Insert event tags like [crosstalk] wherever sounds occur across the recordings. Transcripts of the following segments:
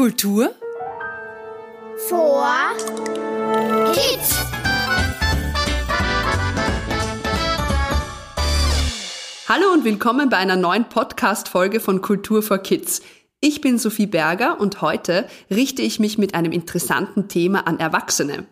Kultur vor Kids. Hallo und willkommen bei einer neuen Podcast-Folge von Kultur for Kids. Ich bin Sophie Berger und heute richte ich mich mit einem interessanten Thema an Erwachsene.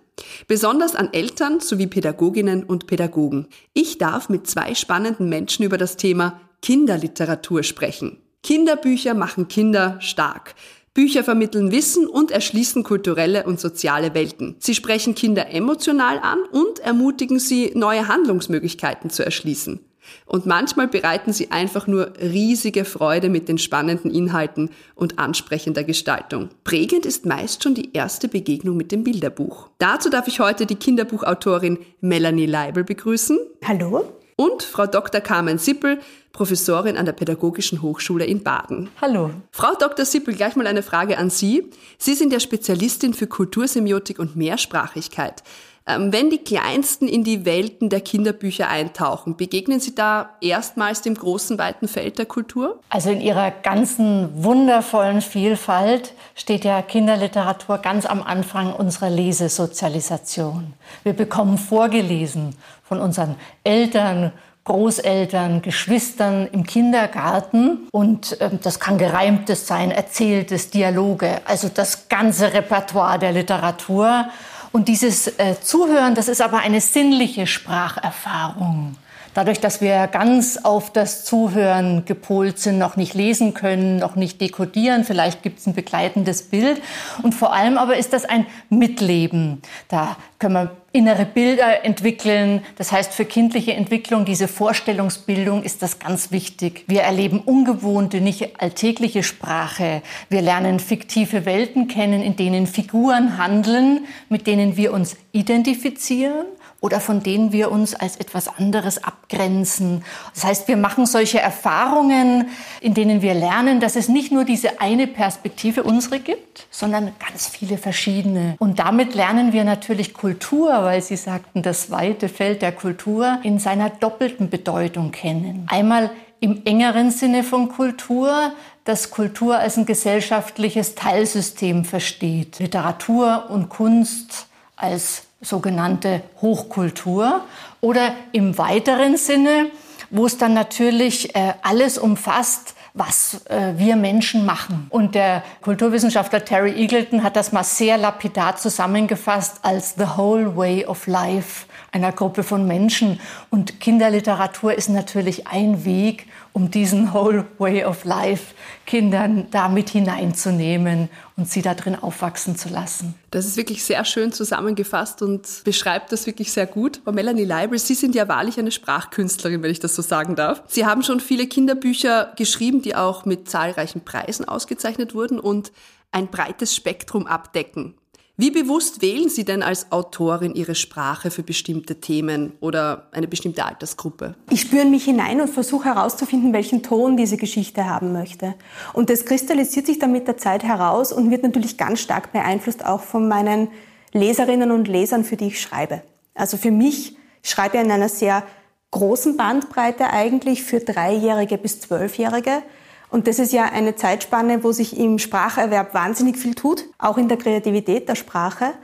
Besonders an Eltern sowie Pädagoginnen und Pädagogen. Ich darf mit zwei spannenden Menschen über das Thema Kinderliteratur sprechen. Kinderbücher machen Kinder stark. Bücher vermitteln Wissen und erschließen kulturelle und soziale Welten. Sie sprechen Kinder emotional an und ermutigen sie, neue Handlungsmöglichkeiten zu erschließen. Und manchmal bereiten sie einfach nur riesige Freude mit den spannenden Inhalten und ansprechender Gestaltung. Prägend ist meist schon die erste Begegnung mit dem Bilderbuch. Dazu darf ich heute die Kinderbuchautorin Melanie Leibel begrüßen. Hallo. Und Frau Dr. Carmen Sippel, Professorin an der Pädagogischen Hochschule in Baden. Hallo. Frau Dr. Sippel, gleich mal eine Frage an Sie. Sie sind ja Spezialistin für Kultursemiotik und Mehrsprachigkeit. Ähm, wenn die Kleinsten in die Welten der Kinderbücher eintauchen, begegnen Sie da erstmals dem großen, weiten Feld der Kultur? Also in ihrer ganzen wundervollen Vielfalt steht ja Kinderliteratur ganz am Anfang unserer Lesesozialisation. Wir bekommen vorgelesen von unseren Eltern, Großeltern, Geschwistern im Kindergarten. Und äh, das kann gereimtes sein, erzähltes, Dialoge, also das ganze Repertoire der Literatur. Und dieses äh, Zuhören, das ist aber eine sinnliche Spracherfahrung. Dadurch, dass wir ganz auf das Zuhören gepolt sind, noch nicht lesen können, noch nicht dekodieren, vielleicht gibt es ein begleitendes Bild. Und vor allem aber ist das ein Mitleben. Da können wir innere Bilder entwickeln. Das heißt, für kindliche Entwicklung, diese Vorstellungsbildung ist das ganz wichtig. Wir erleben ungewohnte, nicht alltägliche Sprache. Wir lernen fiktive Welten kennen, in denen Figuren handeln, mit denen wir uns identifizieren oder von denen wir uns als etwas anderes abgrenzen. Das heißt, wir machen solche Erfahrungen, in denen wir lernen, dass es nicht nur diese eine Perspektive unsere gibt, sondern ganz viele verschiedene. Und damit lernen wir natürlich Kultur, weil Sie sagten, das weite Feld der Kultur in seiner doppelten Bedeutung kennen. Einmal im engeren Sinne von Kultur, dass Kultur als ein gesellschaftliches Teilsystem versteht. Literatur und Kunst als sogenannte Hochkultur oder im weiteren Sinne, wo es dann natürlich äh, alles umfasst, was äh, wir Menschen machen. Und der Kulturwissenschaftler Terry Eagleton hat das mal sehr lapidar zusammengefasst als The Whole Way of Life einer Gruppe von Menschen. Und Kinderliteratur ist natürlich ein Weg, um diesen Whole Way of Life Kindern da mit hineinzunehmen und sie da drin aufwachsen zu lassen. Das ist wirklich sehr schön zusammengefasst und beschreibt das wirklich sehr gut. Frau Melanie Leibel, Sie sind ja wahrlich eine Sprachkünstlerin, wenn ich das so sagen darf. Sie haben schon viele Kinderbücher geschrieben, die auch mit zahlreichen Preisen ausgezeichnet wurden und ein breites Spektrum abdecken. Wie bewusst wählen Sie denn als Autorin Ihre Sprache für bestimmte Themen oder eine bestimmte Altersgruppe? Ich spüre mich hinein und versuche herauszufinden, welchen Ton diese Geschichte haben möchte. Und das kristallisiert sich dann mit der Zeit heraus und wird natürlich ganz stark beeinflusst auch von meinen Leserinnen und Lesern, für die ich schreibe. Also für mich schreibe ich in einer sehr großen Bandbreite eigentlich für Dreijährige bis Zwölfjährige. Und das ist ja eine Zeitspanne, wo sich im Spracherwerb wahnsinnig viel tut, auch in der Kreativität der Sprache.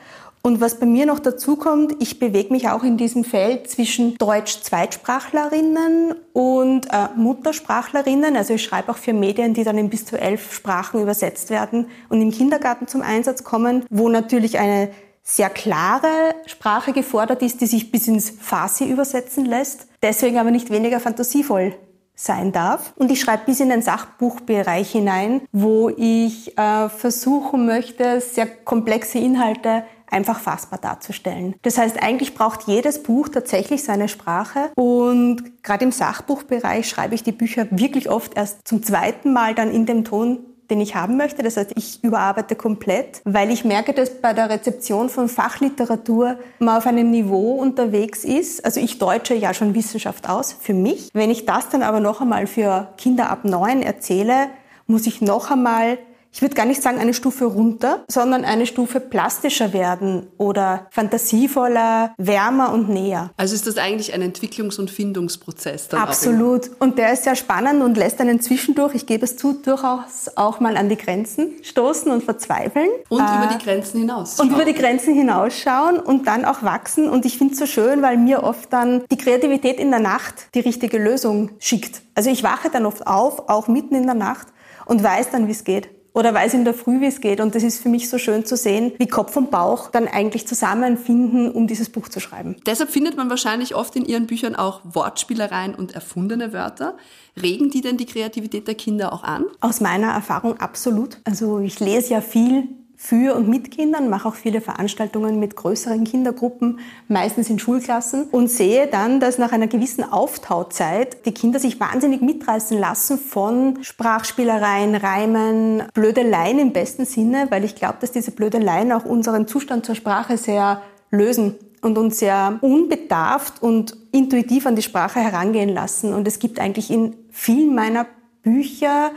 Und was bei mir noch dazu kommt, ich bewege mich auch in diesem Feld zwischen Deutsch-Zweitsprachlerinnen und äh, Muttersprachlerinnen. Also ich schreibe auch für Medien, die dann in bis zu elf Sprachen übersetzt werden und im Kindergarten zum Einsatz kommen, wo natürlich eine sehr klare Sprache gefordert ist, die sich bis ins Farsi übersetzen lässt, deswegen aber nicht weniger fantasievoll sein darf. Und ich schreibe bis in den Sachbuchbereich hinein, wo ich äh, versuchen möchte, sehr komplexe Inhalte einfach fassbar darzustellen. Das heißt, eigentlich braucht jedes Buch tatsächlich seine Sprache und gerade im Sachbuchbereich schreibe ich die Bücher wirklich oft erst zum zweiten Mal dann in dem Ton, den ich haben möchte. Das heißt, ich überarbeite komplett, weil ich merke, dass bei der Rezeption von Fachliteratur man auf einem Niveau unterwegs ist. Also ich deutsche ja schon Wissenschaft aus für mich. Wenn ich das dann aber noch einmal für Kinder ab neun erzähle, muss ich noch einmal ich würde gar nicht sagen eine Stufe runter, sondern eine Stufe plastischer werden oder fantasievoller, wärmer und näher. Also ist das eigentlich ein Entwicklungs- und Findungsprozess? Dann Absolut. Und der ist sehr spannend und lässt einen zwischendurch, ich gebe es zu, durchaus auch mal an die Grenzen stoßen und verzweifeln. Und äh, über die Grenzen hinaus. Und über die Grenzen hinausschauen und dann auch wachsen. Und ich finde es so schön, weil mir oft dann die Kreativität in der Nacht die richtige Lösung schickt. Also ich wache dann oft auf, auch mitten in der Nacht und weiß dann, wie es geht oder weiß in der Früh, wie es geht. Und das ist für mich so schön zu sehen, wie Kopf und Bauch dann eigentlich zusammenfinden, um dieses Buch zu schreiben. Deshalb findet man wahrscheinlich oft in Ihren Büchern auch Wortspielereien und erfundene Wörter. Regen die denn die Kreativität der Kinder auch an? Aus meiner Erfahrung absolut. Also ich lese ja viel für und mit Kindern, mache auch viele Veranstaltungen mit größeren Kindergruppen, meistens in Schulklassen und sehe dann, dass nach einer gewissen Auftauzeit die Kinder sich wahnsinnig mitreißen lassen von Sprachspielereien, Reimen, Blödeleien im besten Sinne, weil ich glaube, dass diese Blödeleien auch unseren Zustand zur Sprache sehr lösen und uns sehr unbedarft und intuitiv an die Sprache herangehen lassen. Und es gibt eigentlich in vielen meiner Bücher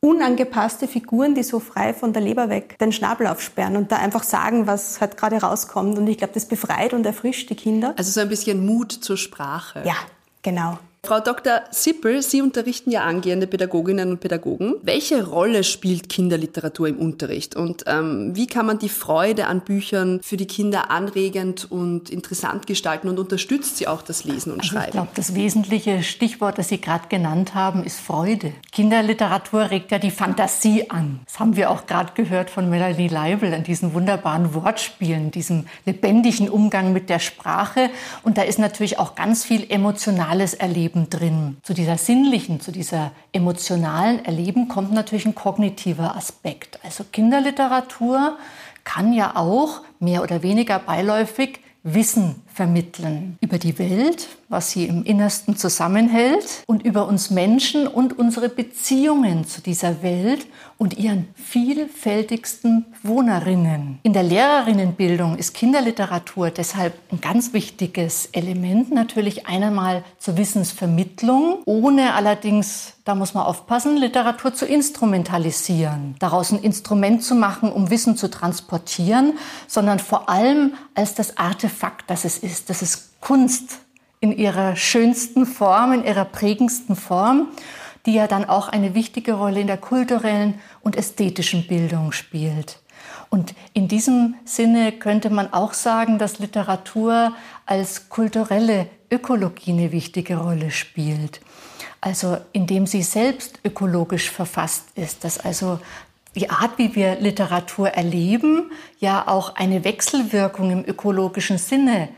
unangepasste Figuren, die so frei von der Leber weg den Schnabel aufsperren und da einfach sagen, was halt gerade rauskommt. Und ich glaube, das befreit und erfrischt die Kinder. Also so ein bisschen Mut zur Sprache. Ja, genau. Frau Dr. Sippel, Sie unterrichten ja angehende Pädagoginnen und Pädagogen. Welche Rolle spielt Kinderliteratur im Unterricht und ähm, wie kann man die Freude an Büchern für die Kinder anregend und interessant gestalten und unterstützt sie auch das Lesen und also Schreiben? Ich glaube, das wesentliche Stichwort, das Sie gerade genannt haben, ist Freude. Kinderliteratur regt ja die Fantasie an. Das haben wir auch gerade gehört von Melanie Leibel an diesen wunderbaren Wortspielen, diesem lebendigen Umgang mit der Sprache. Und da ist natürlich auch ganz viel emotionales Erleben Erleben drin. Zu dieser sinnlichen, zu dieser emotionalen Erleben kommt natürlich ein kognitiver Aspekt. Also Kinderliteratur kann ja auch mehr oder weniger beiläufig Wissen vermitteln über die Welt, was sie im Innersten zusammenhält und über uns Menschen und unsere Beziehungen zu dieser Welt und ihren vielfältigsten Wohnerinnen. In der Lehrerinnenbildung ist Kinderliteratur deshalb ein ganz wichtiges Element, natürlich einmal zur Wissensvermittlung, ohne allerdings, da muss man aufpassen, Literatur zu instrumentalisieren, daraus ein Instrument zu machen, um Wissen zu transportieren, sondern vor allem als das Artefakt, das es ist. Das ist Kunst in ihrer schönsten Form, in ihrer prägendsten Form, die ja dann auch eine wichtige Rolle in der kulturellen und ästhetischen Bildung spielt. Und in diesem Sinne könnte man auch sagen, dass Literatur als kulturelle Ökologie eine wichtige Rolle spielt. Also indem sie selbst ökologisch verfasst ist, dass also die Art, wie wir Literatur erleben, ja auch eine Wechselwirkung im ökologischen Sinne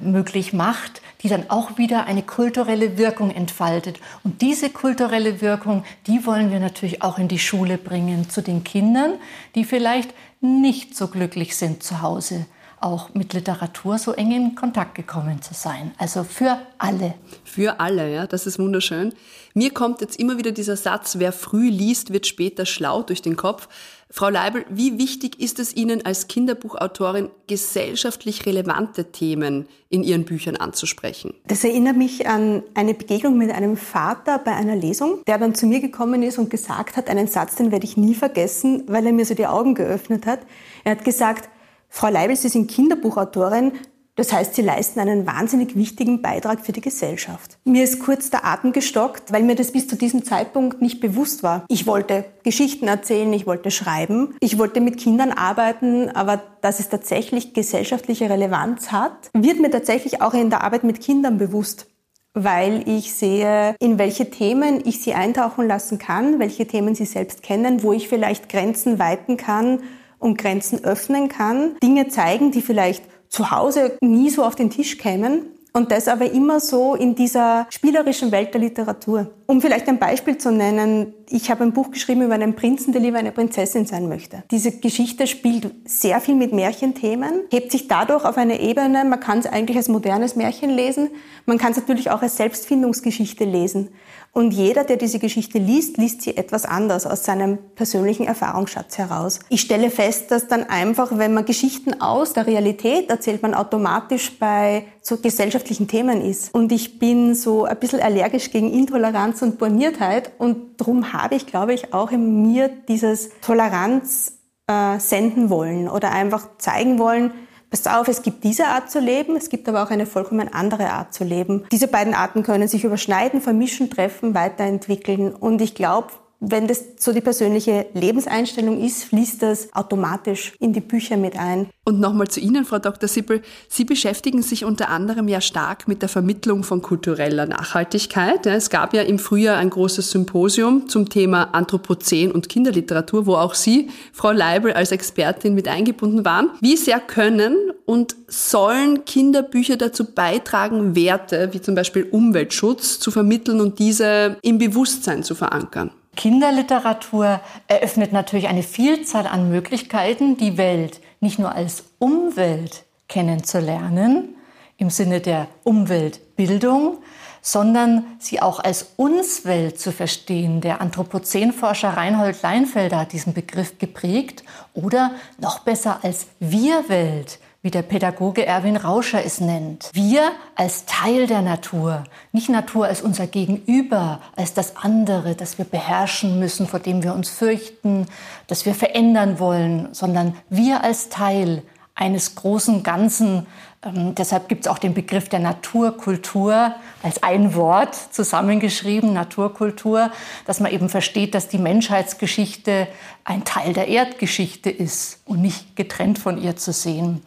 möglich macht, die dann auch wieder eine kulturelle Wirkung entfaltet. Und diese kulturelle Wirkung, die wollen wir natürlich auch in die Schule bringen, zu den Kindern, die vielleicht nicht so glücklich sind zu Hause auch mit Literatur so eng in Kontakt gekommen zu sein. Also für alle. Für alle, ja, das ist wunderschön. Mir kommt jetzt immer wieder dieser Satz, wer früh liest, wird später schlau durch den Kopf. Frau Leibel, wie wichtig ist es Ihnen als Kinderbuchautorin, gesellschaftlich relevante Themen in Ihren Büchern anzusprechen? Das erinnert mich an eine Begegnung mit einem Vater bei einer Lesung, der dann zu mir gekommen ist und gesagt hat, einen Satz, den werde ich nie vergessen, weil er mir so die Augen geöffnet hat. Er hat gesagt, Frau Leibel, Sie sind Kinderbuchautorin. Das heißt, Sie leisten einen wahnsinnig wichtigen Beitrag für die Gesellschaft. Mir ist kurz der Atem gestockt, weil mir das bis zu diesem Zeitpunkt nicht bewusst war. Ich wollte Geschichten erzählen, ich wollte schreiben, ich wollte mit Kindern arbeiten, aber dass es tatsächlich gesellschaftliche Relevanz hat, wird mir tatsächlich auch in der Arbeit mit Kindern bewusst weil ich sehe, in welche Themen ich sie eintauchen lassen kann, welche Themen sie selbst kennen, wo ich vielleicht Grenzen weiten kann und Grenzen öffnen kann, Dinge zeigen, die vielleicht zu Hause nie so auf den Tisch kämen und das aber immer so in dieser spielerischen Welt der Literatur. Um vielleicht ein Beispiel zu nennen, ich habe ein Buch geschrieben über einen Prinzen, der lieber eine Prinzessin sein möchte. Diese Geschichte spielt sehr viel mit Märchenthemen, hebt sich dadurch auf eine Ebene, man kann es eigentlich als modernes Märchen lesen, man kann es natürlich auch als Selbstfindungsgeschichte lesen. Und jeder, der diese Geschichte liest, liest sie etwas anders aus seinem persönlichen Erfahrungsschatz heraus. Ich stelle fest, dass dann einfach, wenn man Geschichten aus der Realität erzählt, man automatisch bei so gesellschaftlichen Themen ist. Und ich bin so ein bisschen allergisch gegen Intoleranz und Borniertheit. Und darum habe ich, glaube ich, auch in mir dieses Toleranz äh, senden wollen oder einfach zeigen wollen, Pass auf, es gibt diese Art zu leben, es gibt aber auch eine vollkommen andere Art zu leben. Diese beiden Arten können sich überschneiden, vermischen, treffen, weiterentwickeln. Und ich glaube, wenn das so die persönliche Lebenseinstellung ist, fließt das automatisch in die Bücher mit ein. Und nochmal zu Ihnen, Frau Dr. Sippel. Sie beschäftigen sich unter anderem ja stark mit der Vermittlung von kultureller Nachhaltigkeit. Es gab ja im Frühjahr ein großes Symposium zum Thema Anthropozän und Kinderliteratur, wo auch Sie, Frau Leibel, als Expertin mit eingebunden waren. Wie sehr können und sollen Kinderbücher dazu beitragen, Werte wie zum Beispiel Umweltschutz zu vermitteln und diese im Bewusstsein zu verankern? Kinderliteratur eröffnet natürlich eine Vielzahl an Möglichkeiten, die Welt nicht nur als Umwelt kennenzulernen, im Sinne der Umweltbildung, sondern sie auch als Unswelt zu verstehen. Der Anthropozänforscher Reinhold Leinfelder hat diesen Begriff geprägt oder noch besser als Wir-Welt wie der Pädagoge Erwin Rauscher es nennt. Wir als Teil der Natur, nicht Natur als unser Gegenüber, als das andere, das wir beherrschen müssen, vor dem wir uns fürchten, das wir verändern wollen, sondern wir als Teil eines großen Ganzen, ähm, deshalb gibt es auch den Begriff der Naturkultur als ein Wort zusammengeschrieben, Naturkultur, dass man eben versteht, dass die Menschheitsgeschichte ein Teil der Erdgeschichte ist und nicht getrennt von ihr zu sehen.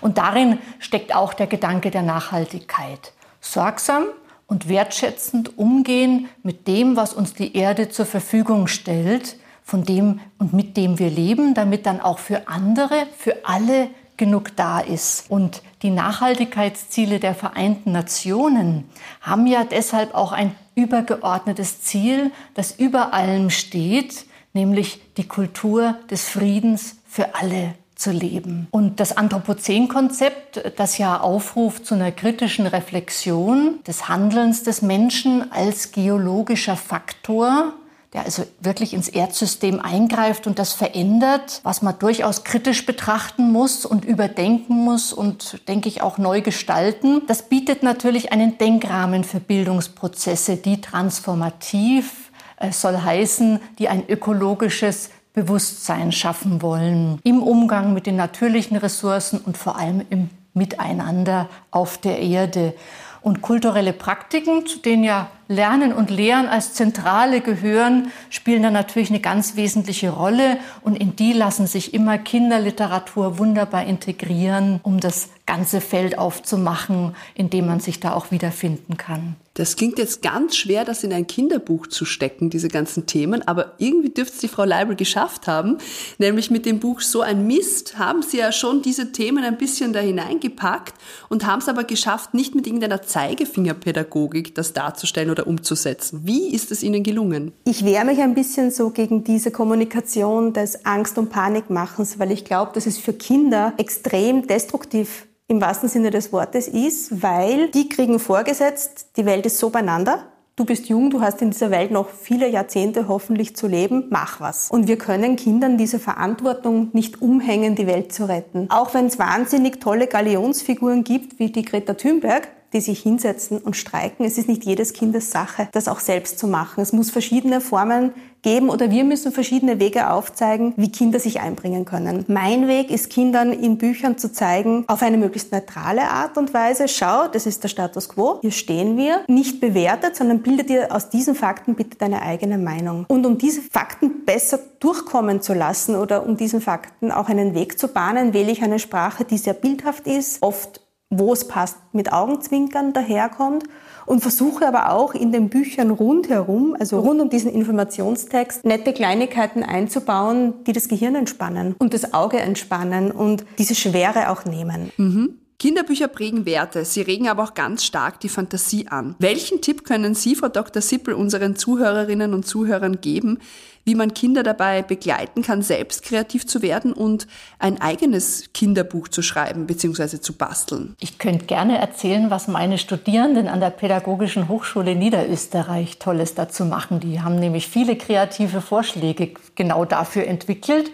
Und darin steckt auch der Gedanke der Nachhaltigkeit. Sorgsam und wertschätzend umgehen mit dem, was uns die Erde zur Verfügung stellt, von dem und mit dem wir leben, damit dann auch für andere, für alle genug da ist. Und die Nachhaltigkeitsziele der Vereinten Nationen haben ja deshalb auch ein übergeordnetes Ziel, das über allem steht, nämlich die Kultur des Friedens für alle zu leben. Und das Anthropozän-Konzept, das ja aufruft zu einer kritischen Reflexion des Handelns des Menschen als geologischer Faktor, der also wirklich ins Erdsystem eingreift und das verändert, was man durchaus kritisch betrachten muss und überdenken muss und, denke ich, auch neu gestalten. Das bietet natürlich einen Denkrahmen für Bildungsprozesse, die transformativ äh, soll heißen, die ein ökologisches Bewusstsein schaffen wollen im Umgang mit den natürlichen Ressourcen und vor allem im Miteinander auf der Erde. Und kulturelle Praktiken, zu denen ja Lernen und Lehren als Zentrale gehören, spielen da natürlich eine ganz wesentliche Rolle. Und in die lassen sich immer Kinderliteratur wunderbar integrieren, um das ganze Feld aufzumachen, in dem man sich da auch wiederfinden kann. Das klingt jetzt ganz schwer, das in ein Kinderbuch zu stecken, diese ganzen Themen, aber irgendwie dürfte es die Frau Leibel geschafft haben. Nämlich mit dem Buch So ein Mist haben sie ja schon diese Themen ein bisschen da hineingepackt und haben es aber geschafft, nicht mit irgendeiner Zeigefingerpädagogik das darzustellen oder umzusetzen. Wie ist es Ihnen gelungen? Ich wehre mich ein bisschen so gegen diese Kommunikation des Angst- und Panikmachens, weil ich glaube, dass es für Kinder extrem destruktiv im wahrsten Sinne des Wortes ist, weil die kriegen vorgesetzt, die Welt ist so beieinander. Du bist jung, du hast in dieser Welt noch viele Jahrzehnte hoffentlich zu leben, mach was. Und wir können Kindern diese Verantwortung nicht umhängen, die Welt zu retten. Auch wenn es wahnsinnig tolle Galionsfiguren gibt, wie die Greta Thunberg, die sich hinsetzen und streiken. Es ist nicht jedes Kindes Sache, das auch selbst zu machen. Es muss verschiedene Formen geben oder wir müssen verschiedene Wege aufzeigen, wie Kinder sich einbringen können. Mein Weg ist Kindern in Büchern zu zeigen, auf eine möglichst neutrale Art und Weise, schau, das ist der Status quo, hier stehen wir, nicht bewertet, sondern bildet dir aus diesen Fakten bitte deine eigene Meinung. Und um diese Fakten besser durchkommen zu lassen oder um diesen Fakten auch einen Weg zu bahnen, wähle ich eine Sprache, die sehr bildhaft ist, oft wo es passt, mit Augenzwinkern daherkommt und versuche aber auch in den Büchern rundherum, also rund um diesen Informationstext, nette Kleinigkeiten einzubauen, die das Gehirn entspannen und das Auge entspannen und diese Schwere auch nehmen. Mhm. Kinderbücher prägen Werte, sie regen aber auch ganz stark die Fantasie an. Welchen Tipp können Sie, Frau Dr. Sippel, unseren Zuhörerinnen und Zuhörern geben, wie man Kinder dabei begleiten kann, selbst kreativ zu werden und ein eigenes Kinderbuch zu schreiben bzw. zu basteln? Ich könnte gerne erzählen, was meine Studierenden an der Pädagogischen Hochschule Niederösterreich Tolles dazu machen. Die haben nämlich viele kreative Vorschläge genau dafür entwickelt,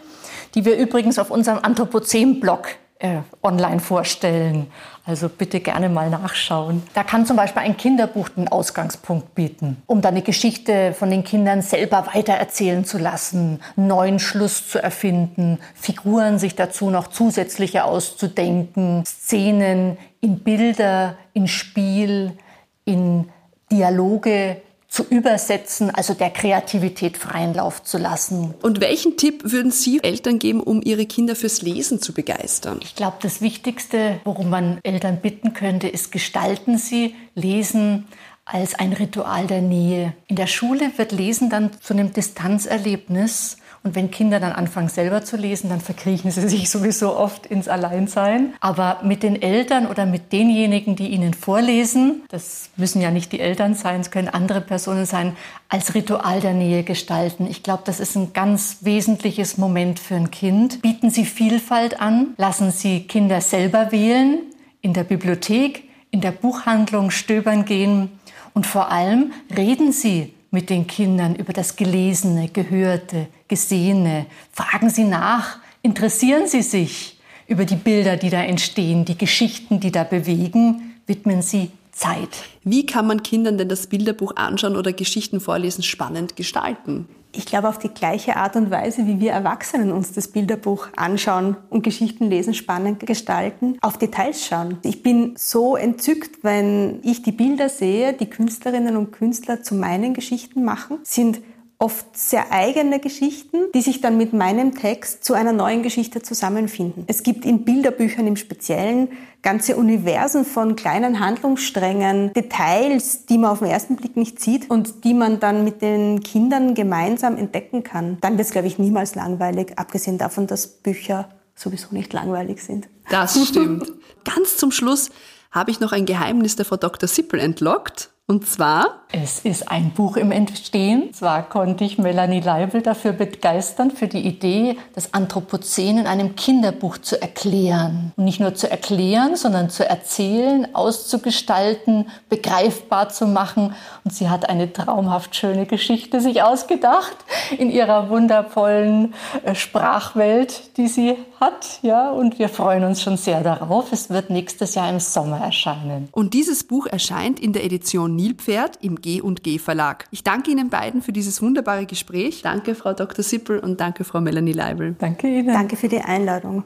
die wir übrigens auf unserem Anthropozän-Blog äh, online vorstellen. Also bitte gerne mal nachschauen. Da kann zum Beispiel ein Kinderbuch den Ausgangspunkt bieten, um dann die Geschichte von den Kindern selber weitererzählen zu lassen, neuen Schluss zu erfinden, Figuren sich dazu noch zusätzliche auszudenken, Szenen in Bilder, in Spiel, in Dialoge zu übersetzen, also der Kreativität freien Lauf zu lassen. Und welchen Tipp würden Sie Eltern geben, um ihre Kinder fürs Lesen zu begeistern? Ich glaube, das Wichtigste, worum man Eltern bitten könnte, ist, gestalten Sie Lesen als ein Ritual der Nähe. In der Schule wird Lesen dann zu einem Distanzerlebnis und wenn Kinder dann anfangen selber zu lesen, dann verkriechen sie sich [laughs] sowieso oft ins Alleinsein. Aber mit den Eltern oder mit denjenigen, die ihnen vorlesen, das müssen ja nicht die Eltern sein, es können andere Personen sein, als Ritual der Nähe gestalten. Ich glaube, das ist ein ganz wesentliches Moment für ein Kind. Bieten Sie Vielfalt an, lassen Sie Kinder selber wählen, in der Bibliothek, in der Buchhandlung stöbern gehen und vor allem reden Sie mit den Kindern über das Gelesene, Gehörte, Gesehene. Fragen Sie nach, interessieren Sie sich über die Bilder, die da entstehen, die Geschichten, die da bewegen, widmen Sie Zeit. Wie kann man Kindern denn das Bilderbuch anschauen oder Geschichten vorlesen spannend gestalten? Ich glaube, auf die gleiche Art und Weise, wie wir Erwachsenen uns das Bilderbuch anschauen und Geschichten lesen, spannend gestalten, auf Details schauen. Ich bin so entzückt, wenn ich die Bilder sehe, die Künstlerinnen und Künstler zu meinen Geschichten machen, sind oft sehr eigene Geschichten, die sich dann mit meinem Text zu einer neuen Geschichte zusammenfinden. Es gibt in Bilderbüchern im Speziellen ganze Universen von kleinen Handlungssträngen, Details, die man auf den ersten Blick nicht sieht und die man dann mit den Kindern gemeinsam entdecken kann. Dann wird es, glaube ich, niemals langweilig, abgesehen davon, dass Bücher sowieso nicht langweilig sind. Das stimmt. [laughs] Ganz zum Schluss habe ich noch ein Geheimnis der Frau Dr. Sippel entlockt. Und zwar? Es ist ein Buch im Entstehen. Zwar konnte ich Melanie Leibel dafür begeistern, für die Idee, das Anthropozän in einem Kinderbuch zu erklären. Und nicht nur zu erklären, sondern zu erzählen, auszugestalten, begreifbar zu machen. Und sie hat eine traumhaft schöne Geschichte sich ausgedacht in ihrer wundervollen äh, Sprachwelt, die sie hat. Ja, und wir freuen uns schon sehr darauf. Es wird nächstes Jahr im Sommer erscheinen. Und dieses Buch erscheint in der Edition Nilpferd im G&G Verlag. Ich danke Ihnen beiden für dieses wunderbare Gespräch. Danke, Frau Dr. Sippel und danke, Frau Melanie Leibel. Danke Ihnen. Danke für die Einladung.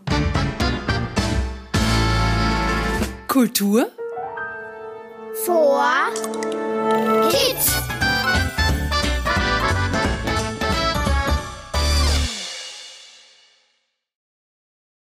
Kultur vor